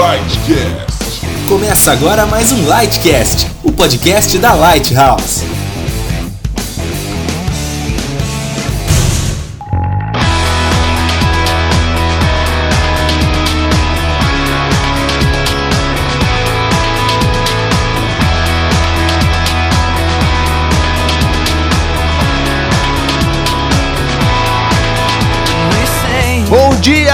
Lightcast. Começa agora mais um Lightcast, o podcast da Lighthouse.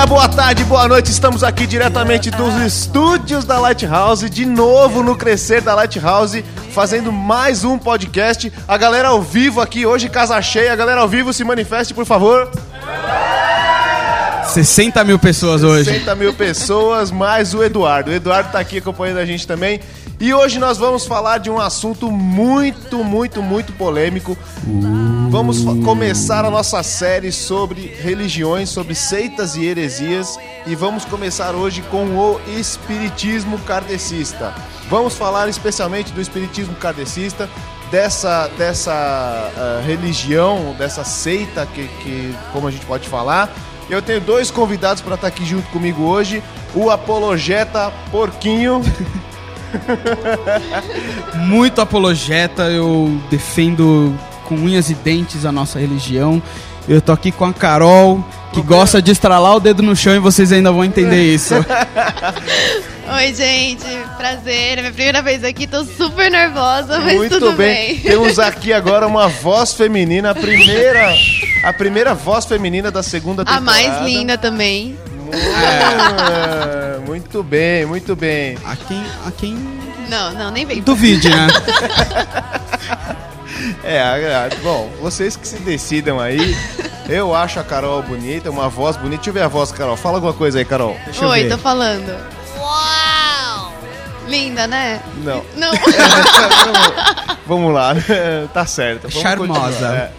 Boa tarde, boa noite. Estamos aqui diretamente dos estúdios da Lighthouse, de novo no Crescer da Lighthouse, fazendo mais um podcast. A galera ao vivo aqui hoje, casa cheia. A galera ao vivo se manifeste, por favor. 60 mil pessoas hoje. 60 mil pessoas, mais o Eduardo. O Eduardo tá aqui acompanhando a gente também. E hoje nós vamos falar de um assunto muito, muito, muito polêmico. Vamos começar a nossa série sobre religiões, sobre seitas e heresias. E vamos começar hoje com o Espiritismo Kardecista. Vamos falar especialmente do Espiritismo Kardecista, dessa, dessa ah, religião, dessa seita, que, que, como a gente pode falar. Eu tenho dois convidados para estar aqui junto comigo hoje. O apologeta Porquinho. Muito apologeta, eu defendo com unhas e dentes a nossa religião. Eu tô aqui com a Carol, que gosta de estralar o dedo no chão e vocês ainda vão entender isso. Oi, gente, prazer. É minha primeira vez aqui, tô super nervosa, mas Muito tudo bem. bem. Temos aqui agora uma voz feminina, a primeira, a primeira voz feminina da segunda A temporada. mais linda também. Ah, muito bem, muito bem. A quem, a quem Não, não, nem vem. duvide, né? É, bom, vocês que se decidam aí. Eu acho a Carol bonita, uma voz bonita. Deixa eu ver a voz, Carol. Fala alguma coisa aí, Carol. Deixa eu Oi, ver. tô falando. Uau! Linda, né? Não. Não. Vamos lá, tá certo. Vamos Charmosa. é.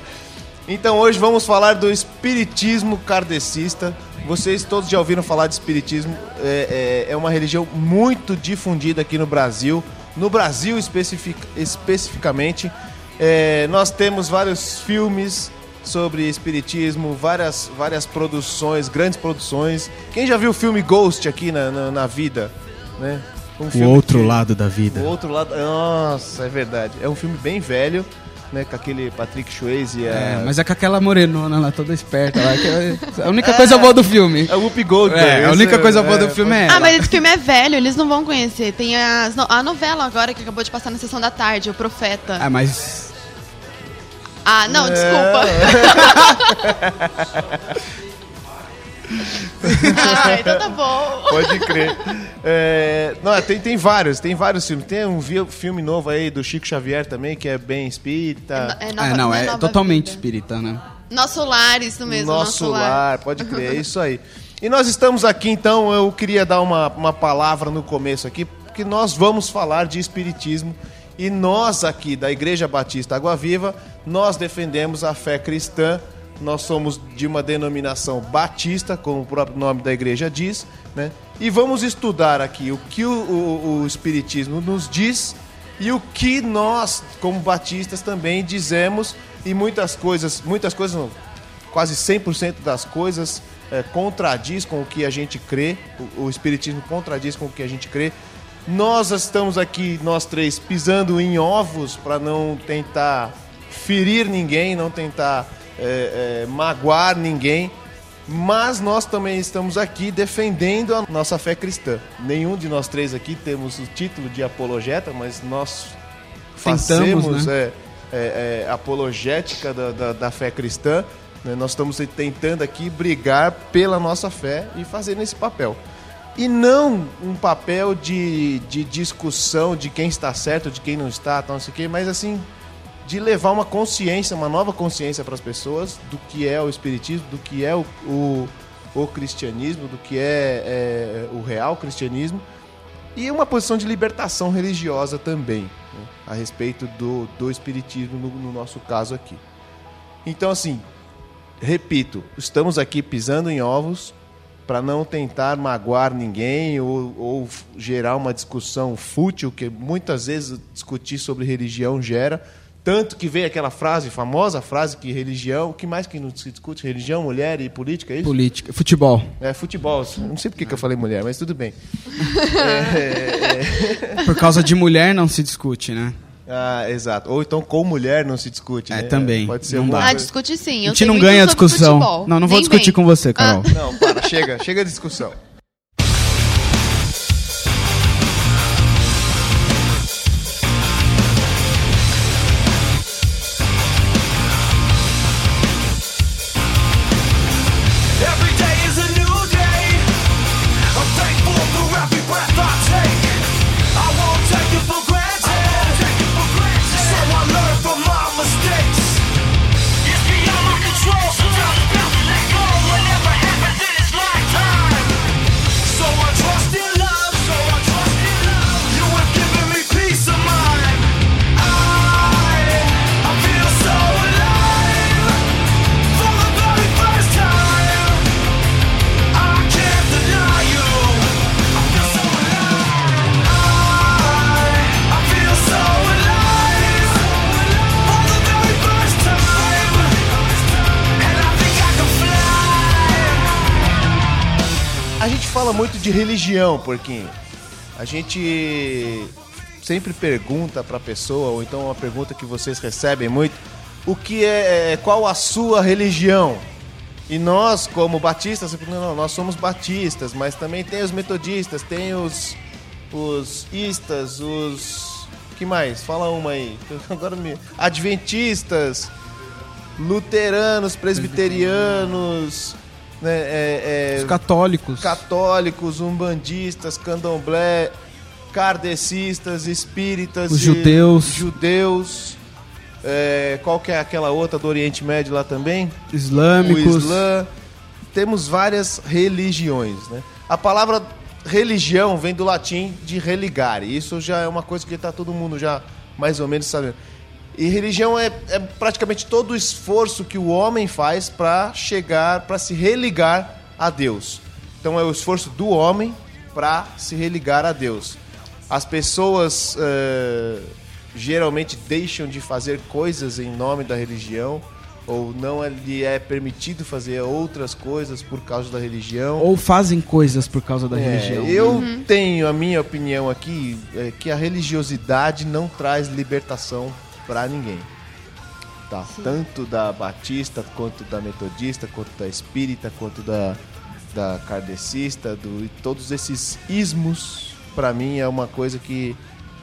Então hoje vamos falar do espiritismo kardecista. Vocês todos já ouviram falar de espiritismo? É, é- é uma religião muito difundida aqui no Brasil. No Brasil especific- especificamente, é, nós temos vários filmes sobre espiritismo, várias, várias produções, grandes produções. Quem já viu o filme Ghost aqui na, na, na vida? Né? Um O outro que- lado da vida. o outro lado. Nossa, é verdade. É um filme bem velho, né? Com aquele Patrick Swayze e a. É, mas é com aquela morenona lá, toda esperta lá. que é a única coisa boa do filme. É o Whoopi Goldberg. É, a única coisa boa é, do filme é Ah, ela. mas esse filme é velho, eles não vão conhecer. Tem as a novela agora que acabou de passar na sessão da tarde, O Profeta. Ah, mas Ah, não, desculpa. ah, então tá bom. Pode crer. É, não, é, tem, tem vários, tem vários filmes. Tem um filme novo aí do Chico Xavier também, que é bem espírita. É, é, nova- não, é Nova totalmente Vida. espírita, né? Nosso lar, isso mesmo. Nosso lar, pode crer, é isso aí. E nós estamos aqui, então, eu queria dar uma, uma palavra no começo aqui, porque nós vamos falar de espiritismo. E nós aqui, da Igreja Batista Água Viva, nós defendemos a fé cristã. Nós somos de uma denominação batista, como o próprio nome da igreja diz, né? E vamos estudar aqui o que o, o- o Espiritismo nos diz e o que nós, como batistas, também dizemos. E muitas coisas, muitas coisas quase 100% das coisas é, contradiz com o que a gente crê, o, o Espiritismo contradiz com o que a gente crê. Nós estamos aqui, nós três, pisando em ovos para não tentar ferir ninguém, não tentar é, é, magoar ninguém, mas nós também estamos aqui defendendo a nossa fé cristã. Nenhum de nós três aqui temos o título de apologeta, mas nós Tentamos, fazemos né? é, é, é, apologética da, da, da fé cristã. né? Nós estamos tentando aqui brigar pela nossa fé e fazendo esse papel. E não um papel de, de discussão de quem está certo, de quem não está, tal, não sei o quê, mas assim, de levar uma consciência, uma nova consciência para as pessoas do que é o espiritismo, do que é o, o, o cristianismo, do que é, é, o real cristianismo e uma posição de libertação religiosa também, né, a respeito do, do espiritismo no, no nosso caso aqui. Então, assim, repito, estamos aqui pisando em ovos para não tentar magoar ninguém ou, ou gerar uma discussão fútil que muitas vezes discutir sobre religião gera Tanto que veio aquela frase, famosa frase que religião, o que mais que não se discute? Religião, mulher e política, é isso? Política, futebol. É, futebol. Não sei por que que eu falei mulher, mas tudo bem. É, é, Por causa de mulher não se discute, né? Ah, exato. Ou então com mulher não se discute, É, né? também. Pode ser Não uma dá. Ah, discute sim. A Eu gente sei não ganha a discussão. futebol. Não, não vou Nem discutir vem. com você, Carol. Não, para, chega, chega de discussão. De religião, porquinho. A gente sempre pergunta pra pessoa, ou então uma pergunta que vocês recebem muito, o que é, é- qual a sua religião? E nós, como batistas, não, nós somos batistas, mas também tem os metodistas, tem os os istas, os que mais? Fala uma aí. Agora me adventistas, luteranos, presbiterianos, né, é- é, Os católicos. católicos, umbandistas, candomblé, kardecistas, espíritas, Os judeus. judeus. é, qual que é aquela outra do Oriente Médio lá também? Islâmicos. O Islã. Temos várias religiões, né? A palavra religião vem do latim de religare. Isso já é uma coisa que está todo mundo já mais ou menos sabendo. E religião é, é praticamente todo o esforço que o homem faz para chegar, para se religar a Deus. Então é o esforço do homem para se religar a Deus. As pessoas eh, geralmente deixam de fazer coisas em nome da religião ou não lhe é permitido fazer outras coisas por causa da religião. Ou fazem coisas por causa da É, religião. eu tenho a minha opinião aqui é que a religiosidade não traz libertação para ninguém. Tá? Tanto da batista, quanto da metodista, quanto da espírita, quanto da, da kardecista, do, e todos esses ismos, para mim, é uma coisa que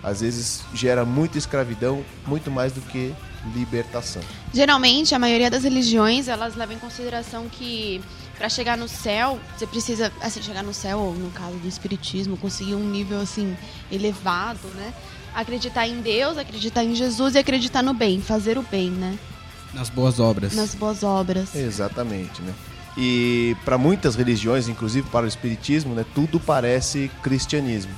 às vezes gera muita escravidão, muito mais do que libertação. Geralmente, a maioria das religiões, elas levam em consideração que para chegar no céu, você precisa, assim, chegar no céu, ou no caso do espiritismo, conseguir um nível, assim, elevado, né? Acreditar em Deus, acreditar em Jesus e acreditar no bem, fazer o bem, né? Nas boas obras. Nas boas obras. Exatamente, né? E para muitas religiões, inclusive para o espiritismo, né, tudo parece cristianismo.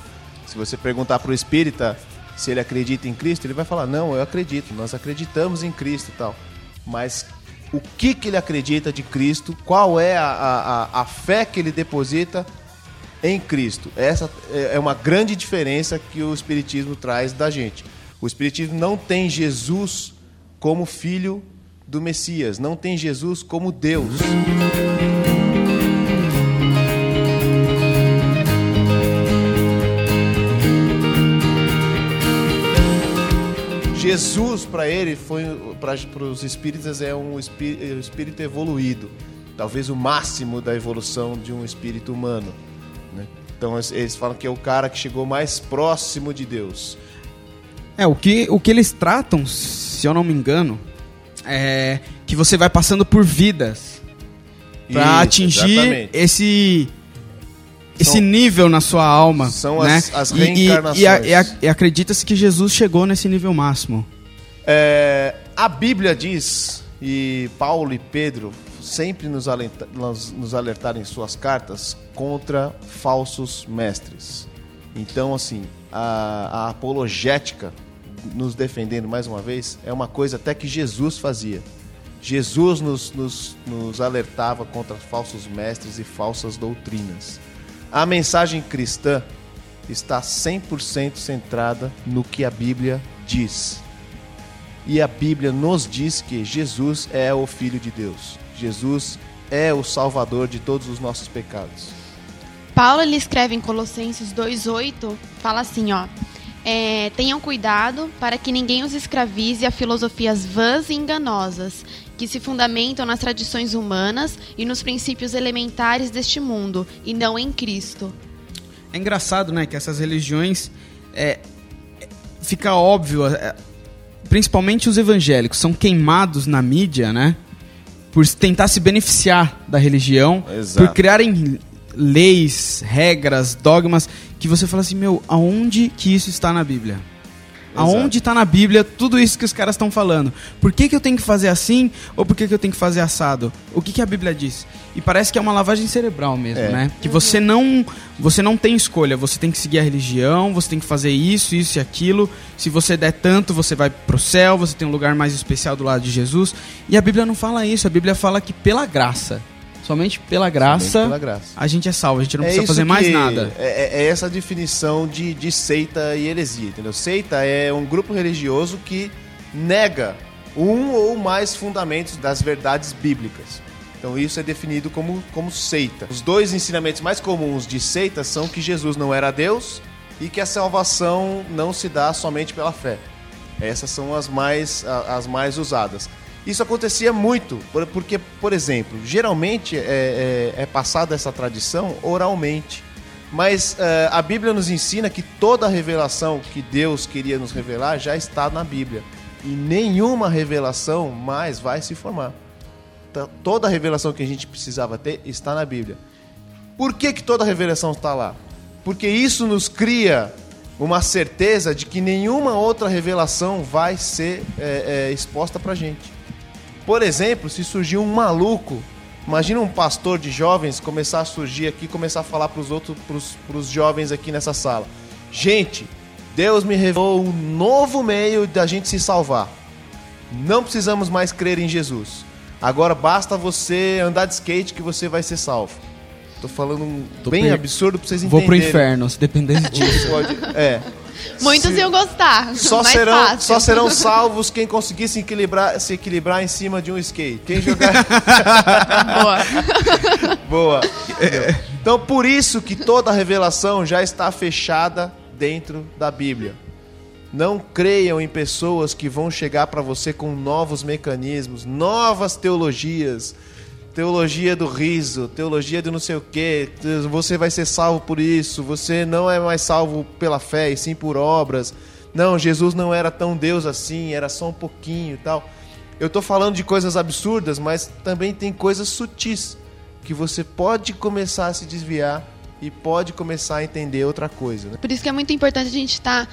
Se você perguntar para o espírita se ele acredita em Cristo, ele vai falar: "Não, eu acredito. Nós acreditamos em Cristo e tal". Mas o que que ele acredita de Cristo? Qual é a, a- a fé que ele deposita em Cristo? Essa é é uma grande diferença que o espiritismo traz da gente. O espiritismo não tem Jesus como filho do Messias, não tem Jesus como Deus. Jesus para ele foi para os espíritas é um espí- é um espírito evoluído, talvez o máximo da evolução de um espírito humano. Então eles- falam que é o cara que chegou mais próximo de Deus. É, o que, o que eles tratam, se eu não me engano, é que você vai passando por vidas Isso, atingir exatamente. esse esse São- nível na sua alma. São né? as- as reencarnações. E, e e acredita-se que Jesus chegou nesse nível máximo. É, a Bíblia diz, e Paulo e Pedro sempre nos, alenta- nos- alertaram em suas cartas contra falsos mestres. Então, assim, a, a apologética, nos defendendo mais uma vez, é uma coisa até que Jesus fazia. Jesus nos, nos, nos alertava contra falsos mestres e falsas doutrinas. A mensagem cristã está 100% centrada no que a Bíblia diz. E a Bíblia nos diz que Jesus é o Filho de Deus. Jesus é o Salvador de todos os nossos pecados. Paulo ele escreve em Colossenses 2:8, fala assim, ó: é, tenham cuidado para que ninguém os escravize a filosofias vãs e enganosas, que se fundamentam nas tradições humanas e nos princípios elementares deste mundo, e não em Cristo. É engraçado, né, que essas religiões é, é, fica óbvio, é, principalmente os evangélicos são queimados na mídia, né, por tentar se beneficiar da religião, Exato. por criarem leis, regras, dogmas que você fala assim, meu, aonde que isso está na Bíblia? Aonde está na Bíblia tudo isso que os caras estão falando? Por que, que eu tenho que fazer assim ou por que, que eu tenho que fazer assado? O que, que a Bíblia diz? E parece que é uma lavagem cerebral mesmo, É. né? Que você não, você não tem escolha, você tem que seguir a religião, você tem que fazer isso, isso e aquilo. Se você der tanto, você vai pro céu, você tem um lugar mais especial do lado de Jesus. E a Bíblia não fala isso, a Bíblia fala que pela graça, somente pela graça, Somente pela graça. a gente é salvo, a gente não É precisa fazer mais nada. É, é essa definição de, de seita e heresia, entendeu? Seita é um grupo religioso que nega um ou mais fundamentos das verdades bíblicas. Então isso é definido como, como seita. Os dois ensinamentos mais comuns de seita são que Jesus não era Deus e que a salvação não se dá somente pela fé. Essas são as mais, as mais usadas. Isso acontecia muito, por- porque, por exemplo, geralmente é, é, é passada essa tradição oralmente. Mas é, a Bíblia nos ensina que toda a revelação que Deus queria nos revelar já está na Bíblia. E nenhuma revelação mais vai se formar. Toda a revelação que a gente precisava ter está na Bíblia. Por que, que toda a revelação está lá? Porque isso nos cria uma certeza de que nenhuma outra revelação vai ser é, é, exposta para gente. Por exemplo, se surgir um maluco, imagina um pastor de jovens começar a surgir aqui, começar a falar para os outros, para os jovens aqui nessa sala. Gente, Deus me revelou um novo meio da gente se salvar. Não precisamos mais crer em Jesus. Agora basta você andar de skate que você vai ser salvo. Tô falando um Tô bem per- absurdo para vocês Vou entenderem. pro inferno, se dependesse disso. Pode- é. Muitos Se- iam gostar. Só serão, fácil. só serão salvos quem conseguir se equilibrar, se equilibrar em cima de um skate. Quem jogar. Boa. Boa. Então, por isso que toda a revelação já está fechada dentro da Bíblia. Não creiam em pessoas que vão chegar para você com novos mecanismos, novas teologias. Teologia do riso, teologia do não sei o quê. Você vai ser salvo por isso. Você não é mais salvo pela fé, e sim por obras. Não, Jesus não era tão Deus assim, era só um pouquinho e tal. Eu tô falando de coisas absurdas, mas também tem coisas sutis que você pode começar a se desviar e pode começar a entender outra coisa. Né? Por isso que é muito importante a gente estar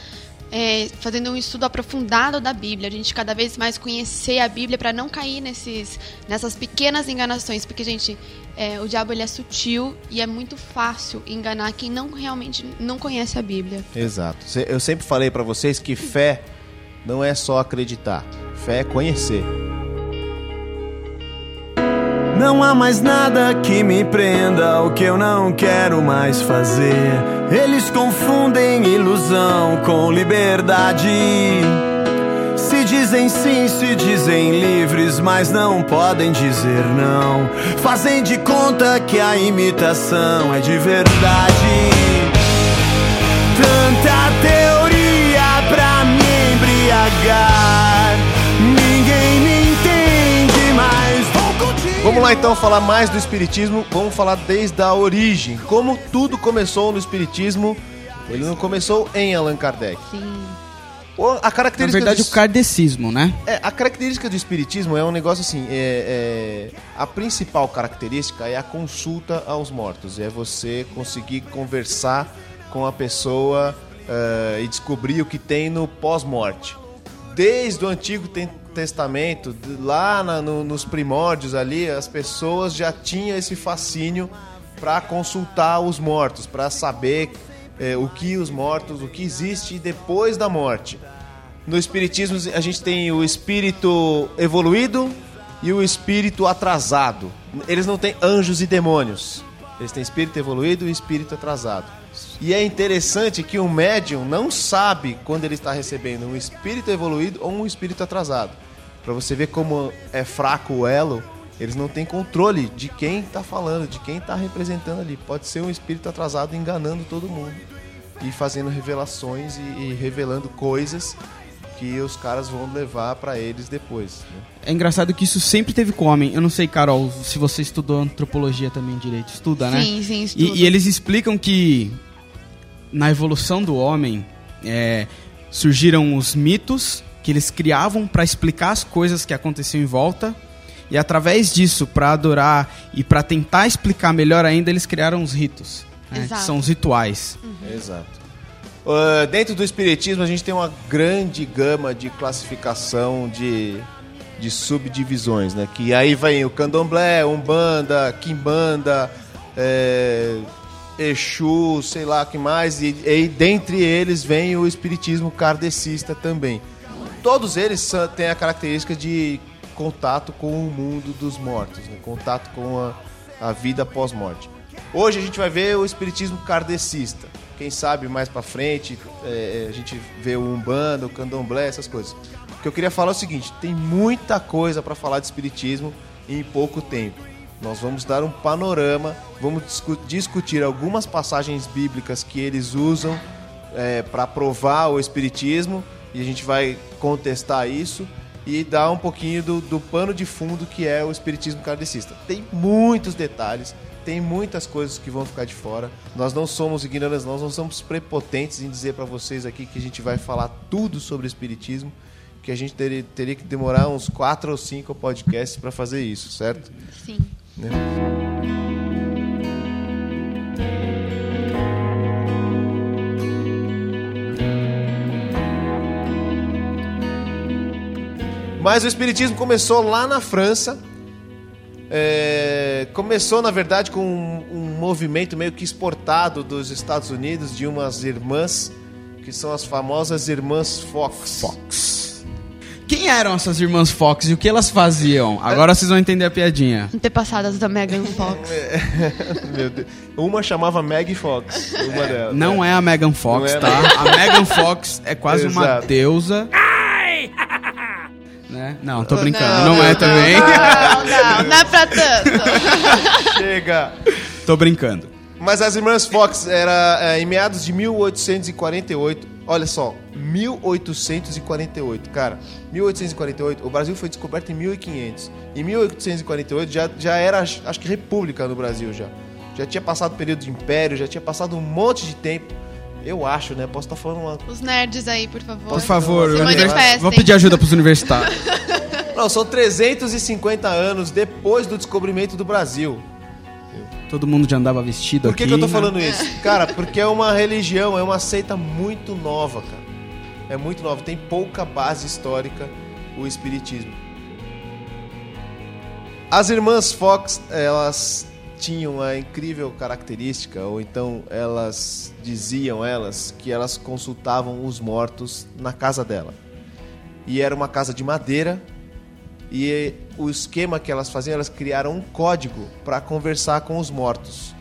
é, fazendo um estudo aprofundado da Bíblia, a gente cada vez mais conhecer a Bíblia para não cair nesses, nessas pequenas enganações, porque gente, é, o diabo ele é sutil e é muito fácil enganar quem não realmente não conhece a Bíblia. Exato. Eu sempre falei pra vocês que fé não é só acreditar, fé é conhecer. Não há mais nada que me prenda ao que eu não quero mais fazer. Eles confundem ilusão com liberdade. Se dizem sim, se dizem livres, mas não podem dizer não. Fazem de conta que a imitação é de verdade. Tanta teoria Vamos lá então falar mais do Espiritismo. Vamos falar desde a origem. Como tudo começou no Espiritismo. Ele não começou em Allan Kardec. Sim. O- A Na característica verdade, do... o kardecismo, né? É, a característica do espiritismo é um negócio assim, é, é- a principal característica é a consulta aos mortos, é você conseguir conversar com a pessoa eh, e descobrir o que tem no pós-morte. Desde o Antigo Te- Testamento, lá na- no- nos primórdios ali, as pessoas já tinham esse fascínio para consultar os mortos, para saber eh, o que os mortos, o que existe depois da morte. No espiritismo a gente tem o espírito evoluído e o espírito atrasado. Eles não têm anjos e demônios. Eles têm espírito evoluído e espírito atrasado. E é interessante que o médium não sabe quando ele está recebendo um espírito evoluído ou um espírito atrasado. Para você ver como é fraco o elo, eles não têm controle de quem está falando, de quem está representando ali. Pode ser um espírito atrasado enganando todo mundo e fazendo revelações e, e revelando coisas que os caras vão levar para eles depois. né? É engraçado que isso sempre teve com homem. Eu não sei, Carol, se você estudou antropologia também direito. Estuda, né? Sim, sim, estudo. E, e eles explicam que na evolução do homem é, surgiram os mitos que eles criavam para explicar as coisas que aconteciam em volta. E através disso, para adorar e para tentar explicar melhor ainda, eles criaram os ritos. né? Que são os rituais. Exato. Ah, dentro do espiritismo a gente tem uma grande gama de classificação de, de subdivisões, né? Que aí vem o candomblé, umbanda, quimbanda, é, exu, sei lá que mais, e, e dentre eles vem o espiritismo kardecista também. Todos eles têm a característica de contato com o mundo dos mortos, né? contato com a, a vida pós-morte. Hoje a gente vai ver o espiritismo kardecista. Quem sabe mais pra frente é, a gente vê o umbanda, o candomblé, essas coisas. O que eu queria falar é o seguinte: tem muita coisa para falar de espiritismo em pouco tempo. Nós vamos dar um panorama, vamos discu- discutir algumas passagens bíblicas que eles usam para provar o espiritismo e a gente vai contestar isso e dar um pouquinho do, do pano de fundo que é o espiritismo kardecista. Tem muitos detalhes, tem muitas coisas que vão ficar de fora. Nós não somos ignorantes, nós não somos prepotentes em dizer para vocês aqui que a gente vai falar tudo sobre o espiritismo, que a gente teria, teria que demorar uns quatro ou cinco podcasts para fazer isso, certo? Sim. Né? Mas o espiritismo começou lá na França. É, começou, na verdade, com um, um movimento meio que exportado dos Estados Unidos de umas irmãs, que são as famosas irmãs Fox. Fox. Quem eram essas irmãs Fox e o que elas faziam? Agora vocês vão entender a piadinha. Antepassadas da Megan Fox. Meu Deus. Uma chamava Maggie Fox. Uma delas. Não é a Megan Fox, Não é, tá? A Megan Fox é quase uma Exato. deusa. Né? Não, tô brincando. Não, Não, é não, também. Não, não, não é pra tanto. Chega. tô brincando. Mas as irmãs Fox era é, em meados de 1848. Olha só, 1848, cara. 1848, o Brasil foi descoberto em 1500. Em 1848 já, já era, acho que república no Brasil já. Já tinha passado o período de império, já tinha passado um monte de tempo. Eu acho, né? Posso estar falando uma Os nerds aí, por favor. Por favor, Se manifestem. vou pedir ajuda pros universitários. Não, são 350 anos depois do descobrimento do Brasil. Todo mundo já andava vestido Por que, aqui. que eu tô né? falando isso? Cara, porque é uma religião, é uma seita muito nova, cara. É muito nova, tem pouca base histórica o espiritismo. As irmãs Fox, elas tinham a incrível característica, ou então elas diziam elas que elas consultavam os mortos na casa dela. E era uma casa de madeira e o esquema que elas faziam, elas criaram um código para conversar com os mortos.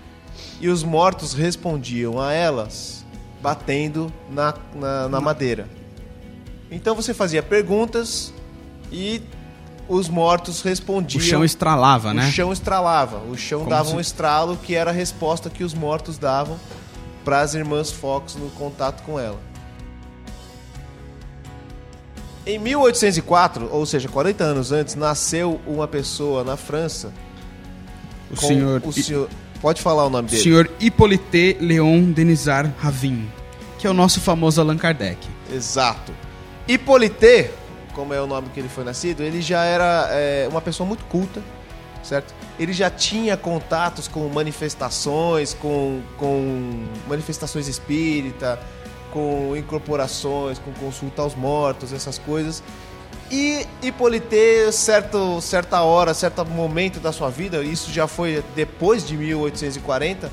E os mortos respondiam a elas batendo na, na, na madeira. Então você fazia perguntas e os mortos O respondiam. chão estralava, né? O chão estralava. O chão Como dava se- um estralo que era a resposta que os mortos davam para as irmãs Fox no contato com ela. Em 1804, ou seja, 40 anos antes, nasceu uma pessoa na França. O senhor, o senhor- Pode falar o nome o dele. senhor Hippolyte Léon Denisard Ravin, que é o nosso famoso Allan Kardec. Exato. Hippolyte, como é o nome que ele foi nascido, ele já era é, uma pessoa muito culta, certo? Ele já tinha contatos com manifestações, com, com manifestações espírita, com incorporações, com consulta aos mortos, essas coisas. E Hippolyte, certo, certa hora, certo momento da sua vida, isso já foi depois de 1840,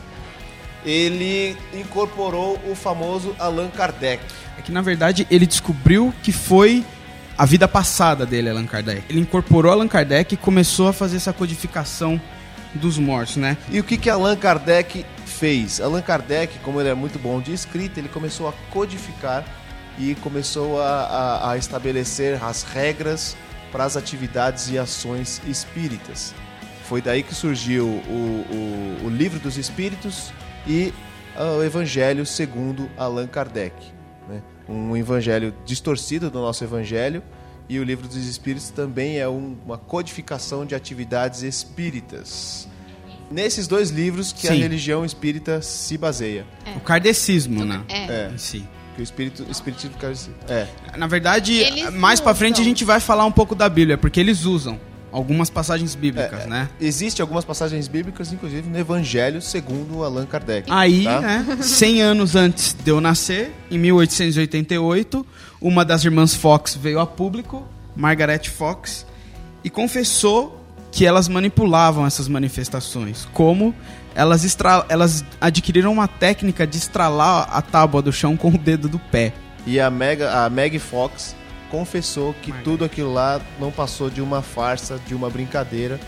ele incorporou o famoso Allan Kardec. É que na verdade ele descobriu que foi a vida passada dele, Allan Kardec. Ele incorporou Allan Kardec e começou a fazer essa codificação dos mortos, né? E o que, que Allan Kardec fez? Allan Kardec, como ele é muito bom de escrita, ele começou a codificar e começou a, a- a estabelecer as regras para as atividades e ações espíritas. Foi daí que surgiu o, o- o Livro dos Espíritos e ah, o Evangelho segundo Allan Kardec. né? Um evangelho distorcido do nosso evangelho e o Livro dos Espíritos também é um- uma codificação de atividades espíritas. Nesses dois livros que a Sim. religião espírita se baseia. O kardecismo, né? É. É. Em si. Que o espírito, o espiritismo dizer- é. Na verdade, Eles mais pra frente a gente vai falar um pouco da Bíblia, porque eles usam algumas passagens bíblicas, É, né? Existem algumas passagens bíblicas, inclusive no Evangelho segundo Allan Kardec. Aí, tá? né, 100 anos antes de eu nascer, em 1888, uma das irmãs Fox veio a público, Margaret Fox, e confessou que elas manipulavam essas manifestações. Como elas, estra- elas adquiriram uma técnica de estralar a tábua do chão com o dedo do pé. E a, Mega, a Meg Fox confessou que tudo aquilo lá não passou de uma farsa, de uma brincadeira,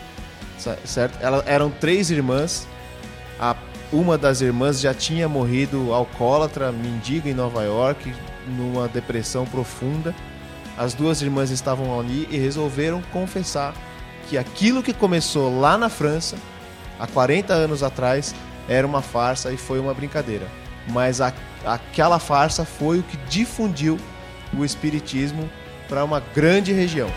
certo? Elas eram três irmãs. A, uma das irmãs já tinha morrido alcoólatra, mendiga em Nova York, numa depressão profunda. As duas irmãs estavam ali e resolveram confessar que aquilo que começou lá na França, há 40 anos atrás, era uma farsa e foi uma brincadeira. Mas a- aquela farsa foi o que difundiu o espiritismo para uma grande região.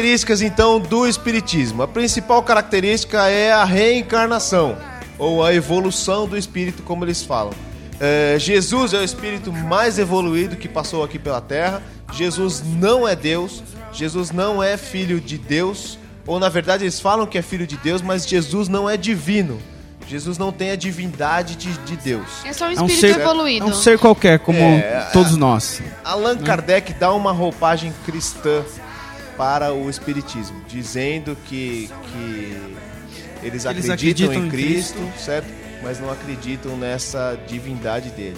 Características então do espiritismo. A principal característica é a reencarnação ou a evolução do espírito, como eles falam. É, Jesus é o espírito mais evoluído que passou aqui pela Terra. Jesus não é Deus. Jesus não é filho de Deus. Ou na verdade eles falam que é filho de Deus, mas Jesus não é divino. Jesus não tem a divindade de, de Deus. É só um É um espírito ser, evoluído. é um ser qualquer, como É, todos nós. Allan Kardec dá uma roupagem cristã para o espiritismo, dizendo que, que eles, Eles acreditam, acreditam em em Cristo, certo? Mas não acreditam nessa divindade dele.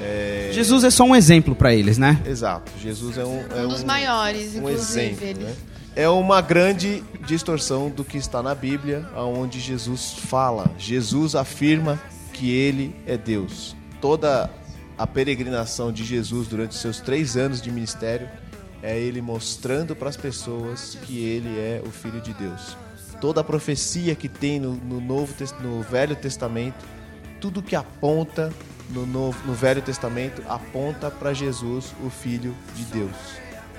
É, Jesus é só um exemplo pra eles, né? Exato. Jesus é um, é Um dos maiores, um exemplo, ele. né? É uma grande distorção do que está na Bíblia, onde Jesus fala. Jesus afirma que ele é Deus. Toda a peregrinação de Jesus durante os seus três anos de ministério é ele mostrando para as pessoas que ele é o Filho de Deus. Toda a profecia que tem no, no Novo no Velho Testamento, tudo que aponta no, Novo, no Velho Testamento aponta para Jesus, o Filho de Deus.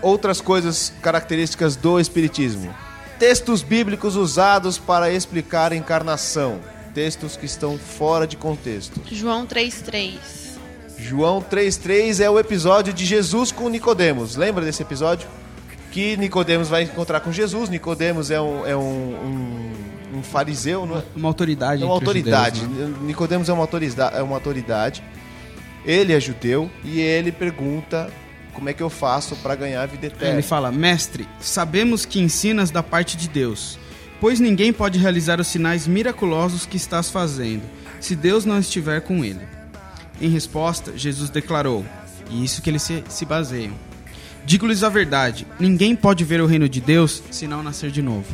Outras coisas características do Espiritismo: textos bíblicos usados para explicar a encarnação, textos que estão fora de contexto. João 3,3. João 3,3 é o episódio de Jesus com Nicodemos. Lembra desse episódio? Que Nicodemos vai encontrar com Jesus. Nicodemos é um, é um, um, um fariseu, não é? Uma autoridade. É uma autoridade. judeus, né? Nicodemos é uma autoridade, é uma autoridade. Ele é judeu e ele pergunta como é que eu faço para ganhar a vida eterna. Ele fala: Mestre, sabemos que ensinas da parte de Deus, pois ninguém pode realizar os sinais miraculosos que estás fazendo, se Deus não estiver com ele. Em resposta, Jesus declarou, e isso que eles se, se baseiam: Digo-lhes a verdade, ninguém pode ver o reino de Deus se não nascer de novo.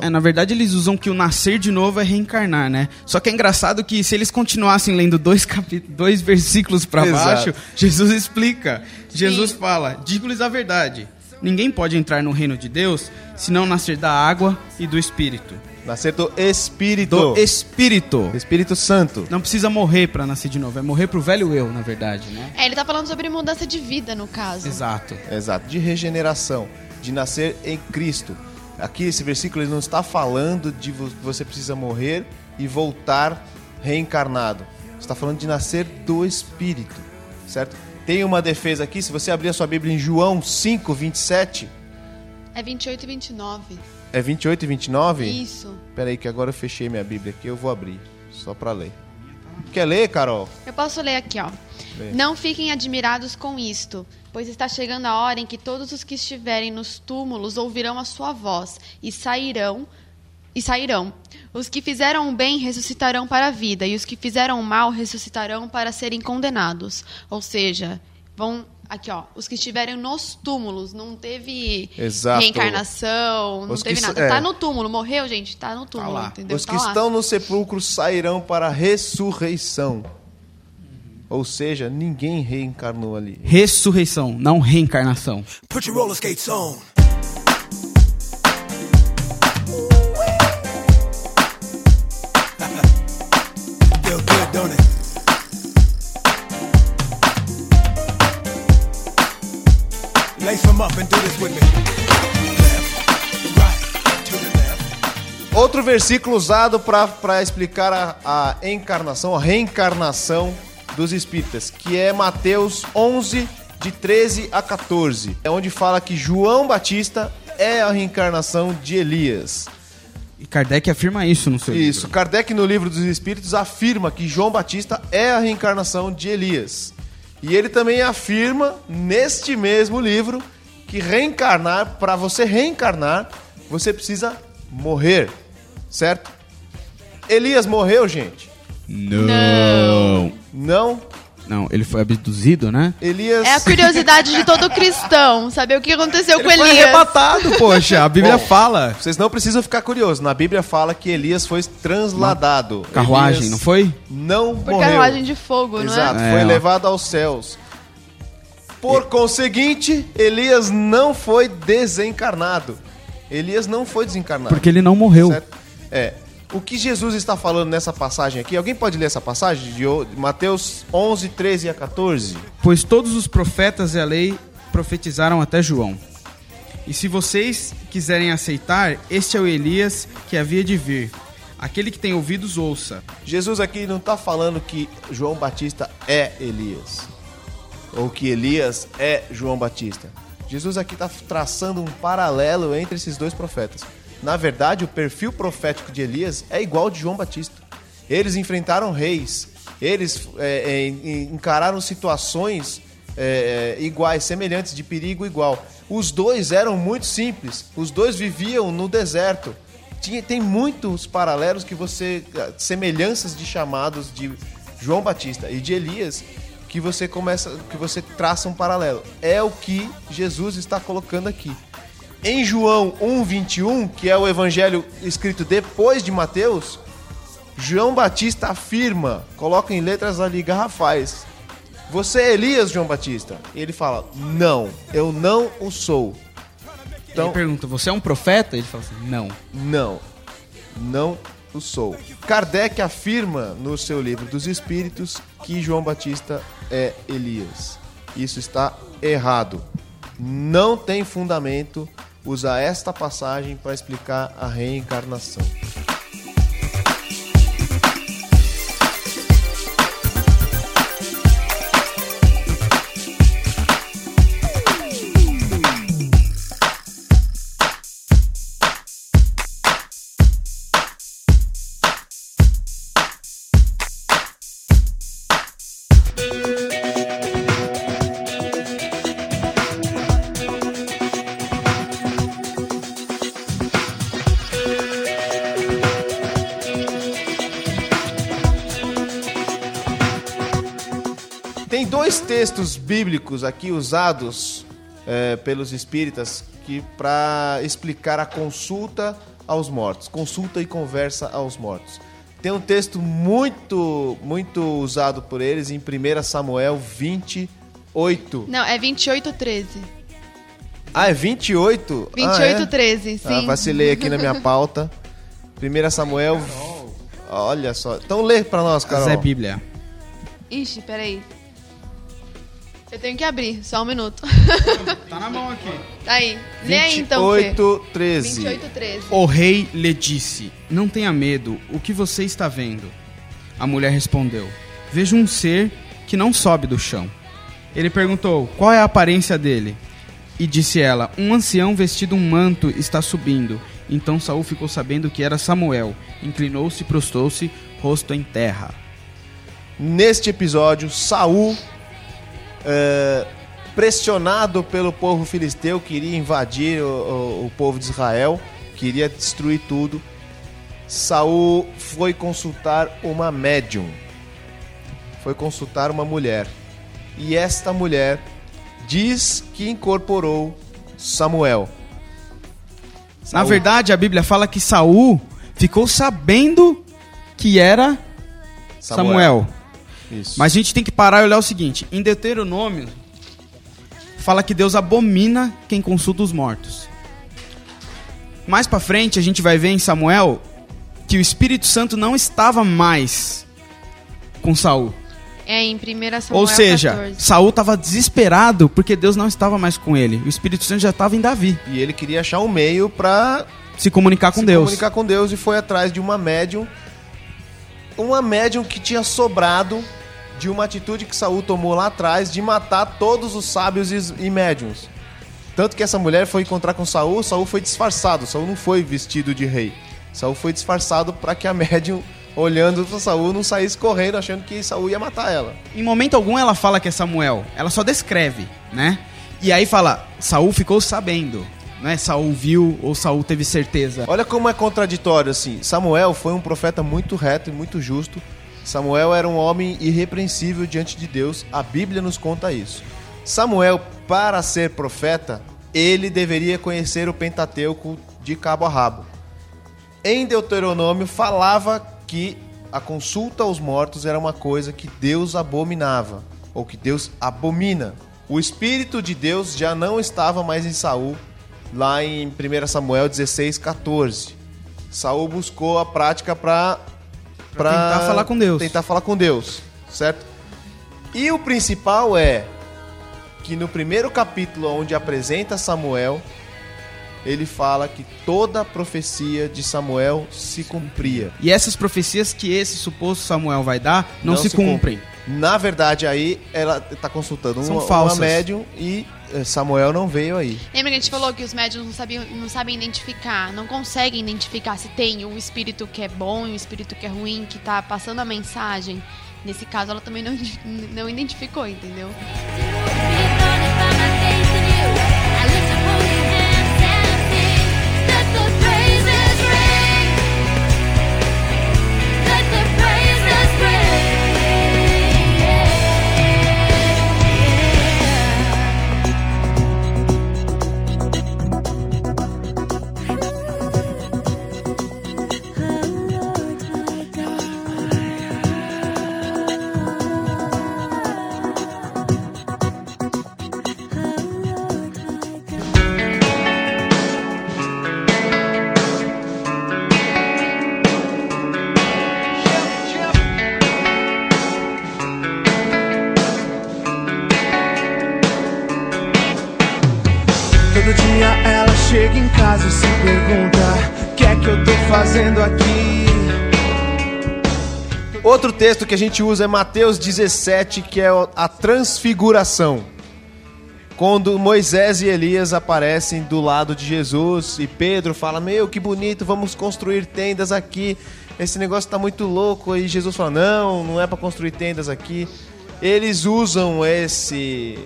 É, na verdade eles usam que o nascer de novo é reencarnar, né? Só que é engraçado que se eles continuassem lendo dois, capi... dois versículos Exato. baixo, Jesus explica. Jesus fala: Digo-lhes a verdade. Ninguém pode entrar no reino de Deus se não nascer da água e do Espírito. Nascer do Espírito. Do Espírito. Espírito Santo. Não precisa morrer pra nascer de novo. É morrer pro velho eu, na verdade, né? É, ele tá falando sobre mudança de vida, no caso. Exato. Exato. De regeneração. De nascer em Cristo. Aqui esse versículo ele não está falando de vo- você precisa morrer e voltar reencarnado. Está falando de nascer do Espírito. Certo? Tem uma defesa aqui, se você abrir a sua Bíblia em João 5, 27, É 28 e 29. É 28 e 29? Isso. Peraí que agora eu fechei minha Bíblia aqui, eu vou abrir. Só pra ler. Quer ler, Carol? Eu posso ler aqui, ó. Lê. Não fiquem admirados com isto, pois está chegando a hora em que todos os que estiverem nos túmulos ouvirão a sua voz e sairão e sairão. Os que fizeram o bem ressuscitarão para a vida, e os que fizeram o mal ressuscitarão para serem condenados. Ou seja, vão aqui, ó, os que estiverem nos túmulos, não teve Exato. reencarnação, não Os teve nada. é. Tá no túmulo, morreu, gente, tá no túmulo, lá. entendeu? Os Tá que lá. estão no sepulcro sairão para a ressurreição. Ou seja, ninguém reencarnou ali. Ressurreição, não reencarnação. Put your roller skates on. Feel good, don't it? Lace them up and do this with me. Left, right, to the left. Outro versículo usado para explicar a, a encarnação, a reencarnação dos espíritas, que é Mateus 11, de 13 a 14. É onde fala que João Batista é a reencarnação de Elias. E Kardec afirma isso no seu Isso, livro. Kardec no livro dos Espíritos afirma que João Batista é a reencarnação de Elias. E ele também afirma neste mesmo livro que reencarnar, para você reencarnar, você precisa morrer, certo? Elias morreu, gente? Não. Não. Não, ele foi abduzido, né? Elias É a curiosidade de todo cristão, saber o que aconteceu com Ele foi Elias. arrebatado, poxa. A Bíblia Bom, fala. Vocês não precisam ficar curiosos. Na Bíblia fala que Elias foi transladado. Carruagem, Elias não foi? Não Por morreu. carruagem de fogo, Exato, não É, foi ó. levado aos céus. Por conseguinte, Elias não foi desencarnado. Elias não foi desencarnado. Porque ele não morreu. Certo? É. O que Jesus está falando nessa passagem aqui? Alguém pode ler essa passagem de Mateus 11, 13 a 14? Pois todos os profetas e a lei profetizaram até João. E se vocês quiserem aceitar, este é o Elias que havia de vir. Aquele que tem ouvidos, ouça. Jesus aqui não está falando que João Batista é Elias. Ou que Elias é João Batista. Jesus aqui está traçando um paralelo entre esses dois profetas. Na verdade, o perfil profético de Elias é igual ao de João Batista. Eles enfrentaram reis, eles é, é, en- encararam situações é, é, iguais, semelhantes, de perigo igual. Os dois eram muito simples, os dois viviam no deserto. Tinha, tem muitos paralelos que você. semelhanças de chamados de João Batista e de Elias que você começa. que você traça um paralelo. É o que Jesus está colocando aqui. Em João 1,21, que é o evangelho escrito depois de Mateus, João Batista afirma, coloca em letras ali garrafais. Você é Elias, João Batista? E ele fala: Não, eu não o sou. Então, Ele pergunta, você é um profeta? Ele fala assim, não. não, não o. Kardec afirma no seu livro dos Espíritos que João Batista é Elias. Isso está errado. Não tem fundamento usar esta passagem para explicar a reencarnação. Textos bíblicos aqui usados é, pelos espíritas que para explicar a consulta aos mortos, consulta e conversa aos mortos. Tem um texto muito muito usado por eles em 1 Samuel 28. Não, é 2813. Ah, é 28? 2813, ah, é? sim. Ah, vacilei aqui na minha pauta. 1 Samuel. Olha só. Então lê pra nós, Carol. Zé Bíblia. Ixi, peraí. Eu tenho que abrir, só um minuto. Tá na mão aqui. Tá aí. Lê aí então, Fê. 28, 13. 2813. O rei lhe disse: Não tenha medo, o que você está vendo? A mulher respondeu: Vejo um ser que não sobe do chão. Ele perguntou: Qual é a aparência dele? E disse ela: Um ancião vestido um manto está subindo, Então Saul ficou sabendo que era Samuel. Inclinou-se e prostou-se, rosto em terra. Neste episódio, Saul, é, pressionado pelo povo filisteu, queria invadir o, o- o povo de Israel, queria destruir tudo. Saul foi consultar uma médium. Foi consultar uma mulher. E esta mulher diz que incorporou Samuel. Na Saul. verdade, a Bíblia fala que Saul ficou sabendo que era Samuel. Isso. Mas a gente tem que parar e olhar o seguinte: em Deuteronômio, fala que Deus abomina quem consulta os mortos. Mais pra frente, a gente vai ver em Samuel que o Espírito Santo não estava mais com Saul. É em 1 Samuel Ou seja, 14. Saul estava desesperado porque Deus não estava mais com ele. O Espírito Santo já estava em Davi, E ele queria achar um meio para se comunicar com se Deus. comunicar com Deus e foi atrás de uma médium. Uma médium que tinha sobrado de uma atitude que Saul tomou lá atrás de matar todos os sábios e, médiums. Tanto que essa mulher foi encontrar com Saul, Saul foi disfarçado, Saul não foi vestido de rei. Saul foi disfarçado para que a médium olhando para Saul não saísse correndo achando que Saul ia matar ela. Em momento algum ela fala que é Samuel. Ela só descreve, né? E aí fala, Saul ficou sabendo. Não é Saul viu ou Saul teve certeza. Olha como é contraditório assim. Samuel foi um profeta muito reto e muito justo. Samuel era um homem irrepreensível diante de Deus. A Bíblia nos conta isso. Samuel, para ser profeta, ele deveria conhecer o Pentateuco de cabo a rabo. Em Deuteronômio falava que a consulta aos mortos era uma coisa que Deus abominava, ou que Deus abomina. O espírito de Deus já não estava mais em Saul, lá em 1 Samuel 16, 14. Saul buscou a prática para Pra tentar falar com Deus. Tentar falar com Deus, certo? E o principal é que no primeiro capítulo onde apresenta Samuel, ele fala que toda a profecia de Samuel se cumpria. E essas profecias que esse suposto Samuel vai dar não, se, cumprem. Na verdade, aí ela está consultando São uma, uma falsas. médium e eh, Samuel não veio aí. Lembra que a gente falou que os médiums não, sabiam, não sabem identificar, não conseguem identificar se tem um espírito que é bom e um espírito que é ruim, que tá passando a mensagem. Nesse caso, ela também não, não identificou, entendeu? Texto que a gente usa é Mateus 17, que é a transfiguração. Quando Moisés e Elias aparecem do lado de Jesus e Pedro fala: Meu, que bonito, vamos construir tendas aqui. Esse negócio tá muito louco. E Jesus fala: Não, não é para construir tendas aqui. Eles usam esse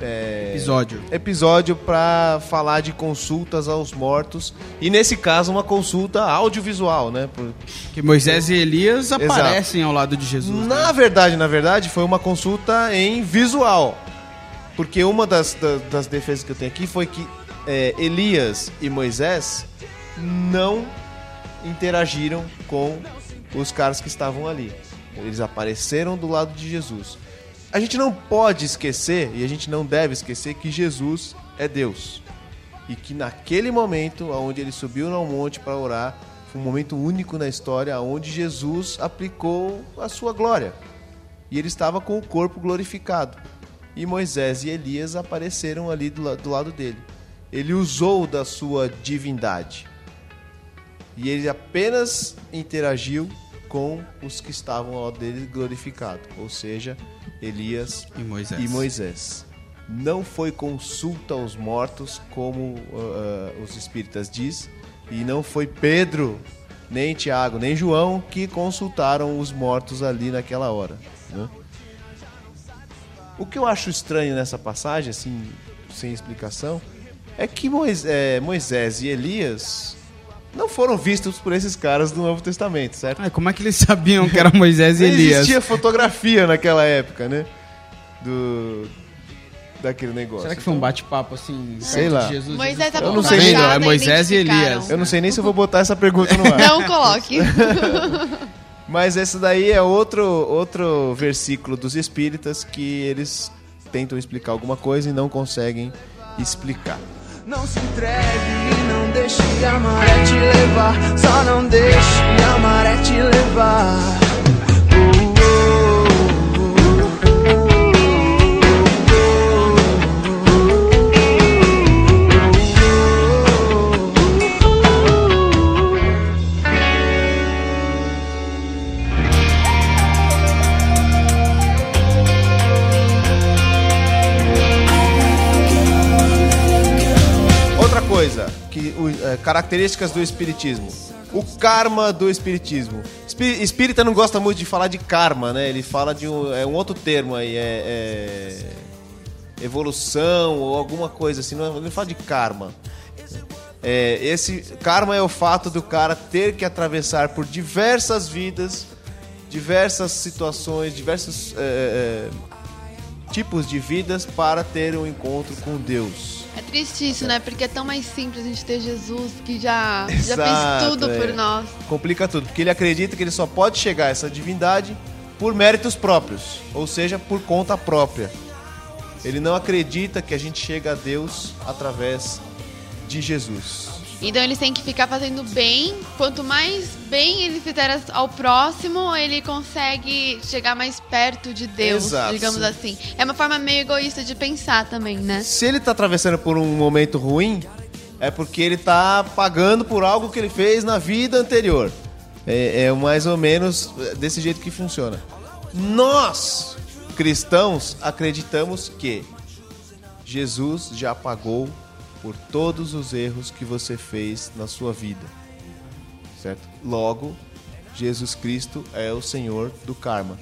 é, Episódio. episódio para falar de consultas aos mortos e nesse caso uma consulta audiovisual, né? Por- Que Moisés e Elias aparecem ao lado de Jesus. né? na verdade, na verdade, foi uma consulta em visual. Porque uma das, da- das defesas que eu tenho aqui foi que é, Elias e Moisés não interagiram com os caras que estavam ali. Eles apareceram do lado de Jesus. A gente não pode esquecer, e a gente não deve esquecer, que Jesus é Deus. E que naquele momento, onde ele subiu no monte para orar, foi um momento único na história onde Jesus aplicou a sua glória. E ele estava com o corpo glorificado. E Moisés e Elias apareceram ali do, do lado dele. Ele usou da sua divindade. E ele apenas interagiu com os que estavam ao lado dele glorificado. Ou seja, Elias E Moisés. e Moisés. Não foi consulta aos mortos, como ah, ah, os espíritas diz, E não foi Pedro, nem Tiago, nem João que consultaram os mortos ali naquela hora. né? O que eu acho estranho nessa passagem, assim, sem explicação, é que Mois- é, Moisés e Elias não foram vistos por esses caras do Novo Testamento, certo? Ah, como é que eles sabiam que era Moisés e Não Elias? existia fotografia naquela época, né? Do. Daquele negócio. Será que foi um Então, bate-papo assim? Sei lá. de Jesus? Moisés Jesus Eu não sei nem- É Moisés e. Elias. Eu não sei nem se eu vou botar essa pergunta no ar. Não coloque. Mas esse daí é outro, outro versículo dos Espíritas que eles tentam explicar alguma coisa e não conseguem explicar. Não se entregue não deixe a te levar. Só não deixe a maré te levar. Características do Espiritismo. O karma do Espiritismo. Espí- Espírita não gosta muito de falar de karma, né? Ele fala de um, é um outro termo aí, é, é evolução ou alguma coisa assim. Não, não fala de karma. É, esse karma é o fato do cara ter que atravessar por diversas vidas, diversas situações, diversos é, é, tipos de vidas para ter um encontro com Deus. É triste isso, né? Porque é tão mais simples a gente ter Jesus que já, já Exato, fez tudo é. por nós. Complica tudo, porque ele acredita que ele só pode chegar a essa divindade por méritos próprios, ou seja, por conta própria. Ele não acredita que a gente chega a Deus através de Jesus. Então eles têm que ficar fazendo bem. Quanto mais bem ele fizer ao próximo, ele consegue chegar mais perto de Deus, Exato, digamos sim. assim. É uma forma meio egoísta de pensar também, né? Se ele está atravessando por um momento ruim, é porque ele está pagando por algo que ele fez na vida anterior. É, é mais ou menos desse jeito que funciona. Nós, cristãos, acreditamos que Jesus já pagou por todos os erros que você fez na sua vida. Certo? Logo, Jesus Cristo é o Senhor do karma.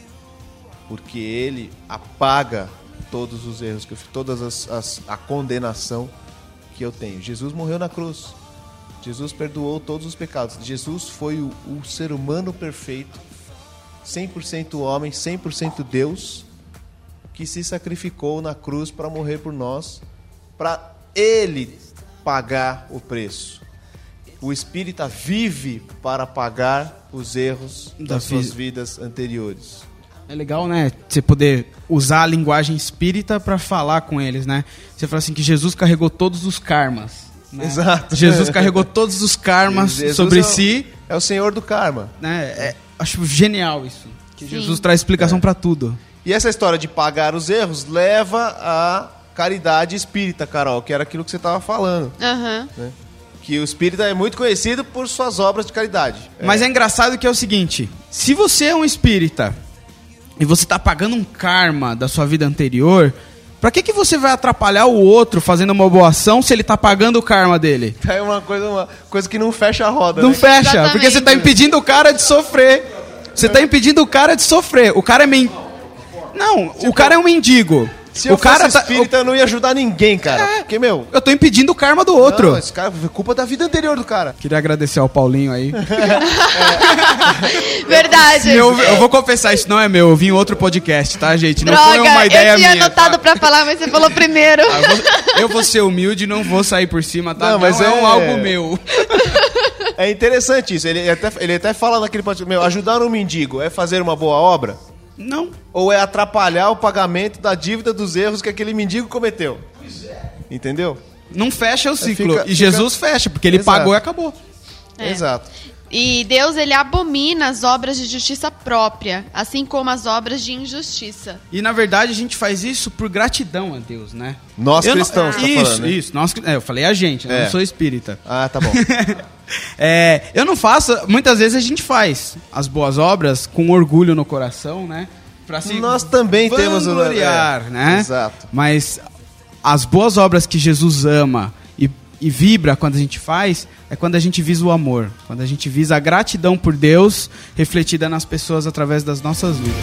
Porque ele apaga todos os erros que eu fiz, todas as, as- a condenação que eu tenho. Jesus morreu na cruz. Jesus perdoou todos os pecados. Jesus foi o, o ser humano perfeito, 100% homem, 100% Deus, que se sacrificou na cruz para morrer por nós, para ele pagar o preço. O espírita vive para pagar os erros Da das suas vida. vidas anteriores. É legal, né? Você poder usar a linguagem espírita pra falar com eles, né? Você fala assim que Jesus carregou todos os karmas. né? Exato. Jesus carregou todos os karmas Jesus sobre é o- si, É o senhor do karma. né? É, acho genial isso. Que Sim. Jesus traz explicação pra tudo. E essa história de pagar os erros leva à caridade espírita, Carol, que era aquilo que você estava falando. Aham. né? Que o espírita é muito conhecido por suas obras de caridade. Mas é engraçado que é o seguinte: se você é um espírita e você tá pagando um karma da sua vida anterior, pra que, que você vai atrapalhar o outro fazendo uma boa ação se ele tá pagando o karma dele? É uma coisa, uma coisa que não fecha a roda, Não né? fecha, Exatamente. porque você tá impedindo o cara de sofrer. Você tá impedindo o cara de sofrer. O cara é men... Não, o cara é um mendigo. Se o eu cara fosse tá... espírita, eu não ia ajudar ninguém, cara. É. Porque, meu... Eu tô impedindo o karma do outro. Não, esse cara foi culpa da vida anterior do cara. Queria agradecer ao Paulinho aí. Verdade. eu, eu vou confessar, isso não é meu. Eu vi em outro podcast, tá, gente? Não foi Droga, uma ideia eu tinha minha. anotado tá? pra falar, mas você falou primeiro. Ah, eu, vou, eu vou ser humilde e não vou sair por cima, tá? Não, mas é um é- algo meu. É interessante isso. Ele até, ele até fala naquele podcast, meu, ajudar um mendigo é fazer uma boa obra? Não. Ou é atrapalhar o pagamento da dívida dos erros que aquele mendigo cometeu? Entendeu? Não fecha o ciclo. fica- e Jesus fecha, porque ele Exato. pagou e acabou. É. Exato. E Deus, ele abomina as obras de justiça própria, assim como as obras de injustiça. E na verdade a gente faz isso por gratidão a Deus, né? Nós Eu não- cristãos, tá Isso, falando, né? isso. Nós, é, eu falei a gente, eu É. não sou espírita. Ah, tá bom. É, eu não faço, muitas vezes a gente faz as boas obras com orgulho no coração, né? Pra se Nós também temos o- é, né? exato. Mas as boas obras que Jesus ama e, vibra quando a gente faz, é quando a gente visa o amor, quando a gente visa a gratidão por Deus refletida nas pessoas através das nossas vidas.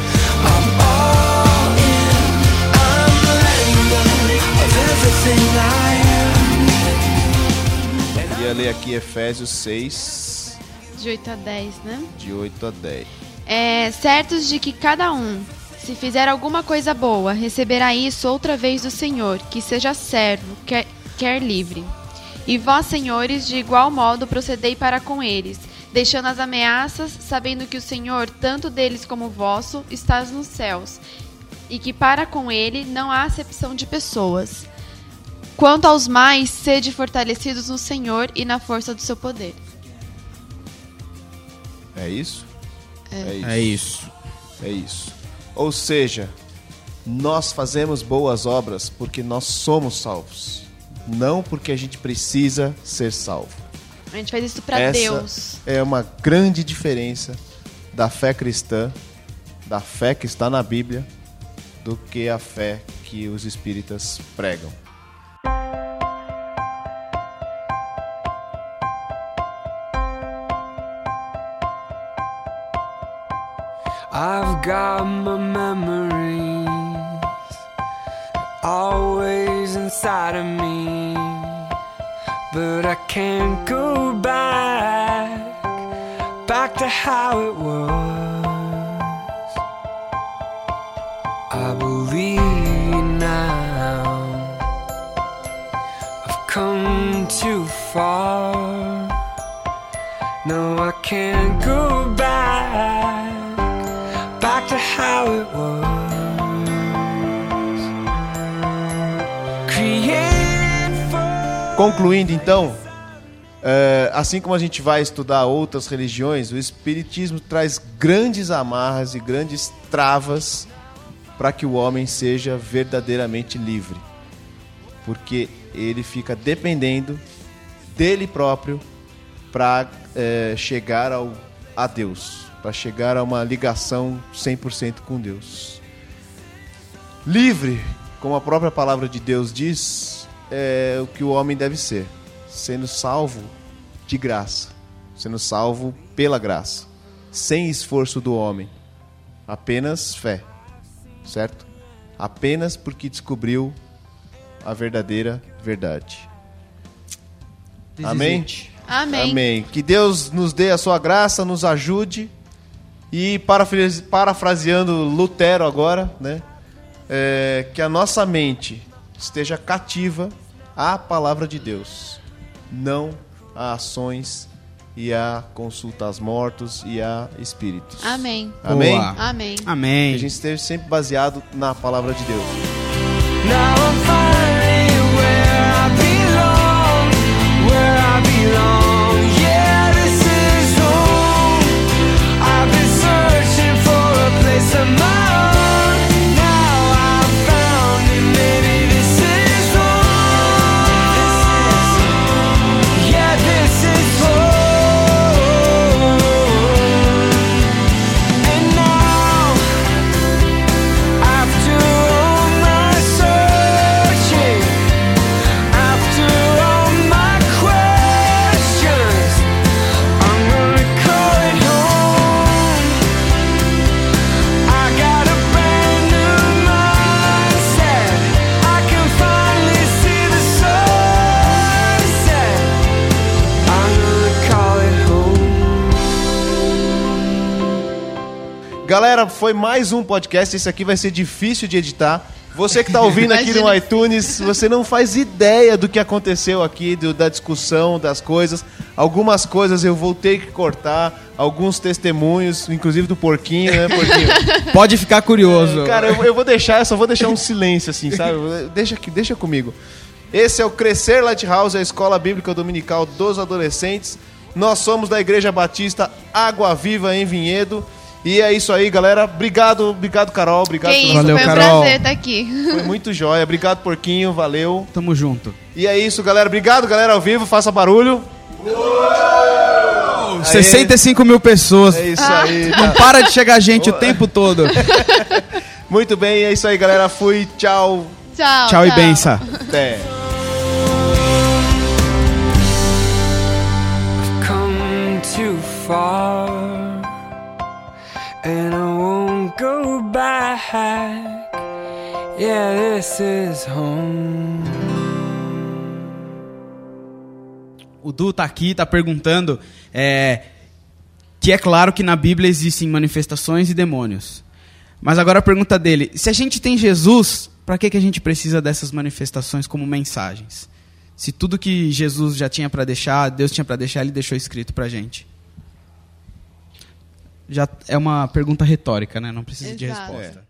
Queria ler aqui Efésios 6, De 8 a 10, né? de 8 a 10. É, certos de que cada um, se fizer alguma coisa boa, receberá isso outra vez do Senhor, que seja servo, quer, quer livre. E vós, senhores, de igual modo procedei para com eles, deixando as ameaças, sabendo que o Senhor, tanto deles como vosso, estás nos céus, e que para com ele não há acepção de pessoas. Quanto aos mais, sede fortalecidos no Senhor e na força do seu poder. É isso? É, isso. É isso. É isso. Ou seja, nós fazemos boas obras porque nós somos salvos, não porque a gente precisa ser salvo. A gente faz isso para Essa Deus. é uma grande diferença da fé cristã, da fé que está na Bíblia, do que a fé que os espíritas pregam. I've got my memories always inside of me, but I can't go back, back to how it was. I believe now I've come too far. No, I can't Concluindo então, é, assim como a gente vai estudar outras religiões, o Espiritismo traz grandes amarras e grandes travas para que o homem seja verdadeiramente livre. Porque ele fica dependendo dele próprio para chegar ao, a Deus, para chegar a uma ligação 100% com Deus. Livre, como a própria palavra de Deus diz, é o que o homem deve ser, sendo salvo de graça, sendo salvo pela graça, sem esforço do homem, apenas fé, certo? Apenas porque descobriu a verdadeira verdade. Amém? Amém. Amém. Que Deus nos dê a sua graça, nos ajude. E parafrase- parafraseando Lutero agora, né? É, que a nossa mente esteja cativa à palavra de Deus, não a ações e a consulta aos mortos e a espíritos. Amém. Amém? Boa. Amém. Que a Amém. gente esteja sempre baseado na palavra de Deus. Now Galera, foi mais um podcast. Esse aqui vai ser difícil de editar. Você que está ouvindo aqui no iTunes, você não faz ideia do que aconteceu aqui, do- da discussão, das coisas. Algumas coisas eu vou ter que cortar, alguns testemunhos, inclusive do porquinho, né, porquinho? Pode ficar curioso. Cara, eu, eu vou deixar, eu só vou deixar um silêncio, assim, sabe? Deixa aqui, deixa comigo. Esse é o Crescer Lighthouse, a escola bíblica dominical dos adolescentes. Nós somos da Igreja Batista Água Viva em Vinhedo. E é isso aí, galera. Obrigado, obrigado, Carol. Obrigado Que pela- isso, Valeu, foi um Carol. prazer estar aqui. Foi muito jóia. Obrigado, Porquinho. Valeu. Tamo junto. E é isso, galera. Obrigado, galera, ao vivo. Faça barulho. 65 mil pessoas. É isso aí. Não tá. para de chegar gente o tempo todo. Muito bem, é isso aí, galera. Fui. Tchau. Tchau. Tchau e benção. Até. And I won't go back. Yeah, this is home. O Du tá aqui, tá perguntando é, que é claro que na Bíblia existem manifestações e demônios. Mas agora a pergunta dele: se a gente tem Jesus, para que, que a gente precisa dessas manifestações como mensagens? Se tudo que Jesus já tinha para deixar, Deus tinha para deixar, ele deixou escrito pra gente. Já é uma pergunta retórica, né? Não precisa de Exato. resposta.